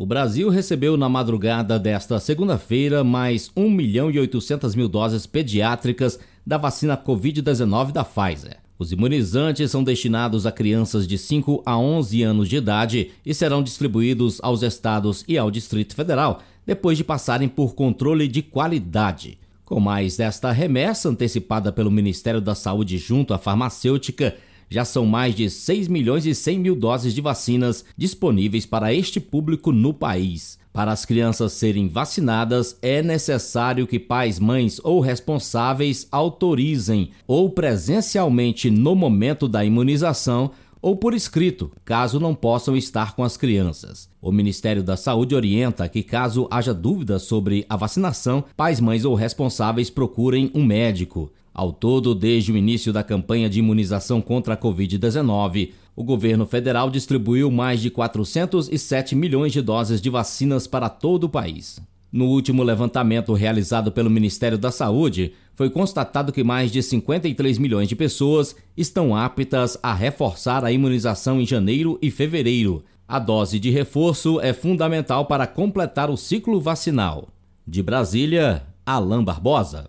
O Brasil recebeu na madrugada desta segunda-feira mais 1 milhão e 800 mil doses pediátricas da vacina Covid-19 da Pfizer. Os imunizantes são destinados a crianças de 5 a 11 anos de idade e serão distribuídos aos estados e ao Distrito Federal depois de passarem por controle de qualidade. Com mais desta remessa antecipada pelo Ministério da Saúde junto à farmacêutica, já são mais de 6 milhões e 100 mil doses de vacinas disponíveis para este público no país. Para as crianças serem vacinadas, é necessário que pais, mães ou responsáveis autorizem ou presencialmente no momento da imunização ou por escrito, caso não possam estar com as crianças. O Ministério da Saúde orienta que, caso haja dúvidas sobre a vacinação, pais, mães ou responsáveis procurem um médico. Ao todo, desde o início da campanha de imunização contra a Covid-19, o governo federal distribuiu mais de 407 milhões de doses de vacinas para todo o país. No último levantamento realizado pelo Ministério da Saúde, foi constatado que mais de 53 milhões de pessoas estão aptas a reforçar a imunização em janeiro e fevereiro. A dose de reforço é fundamental para completar o ciclo vacinal. De Brasília, Alain Barbosa.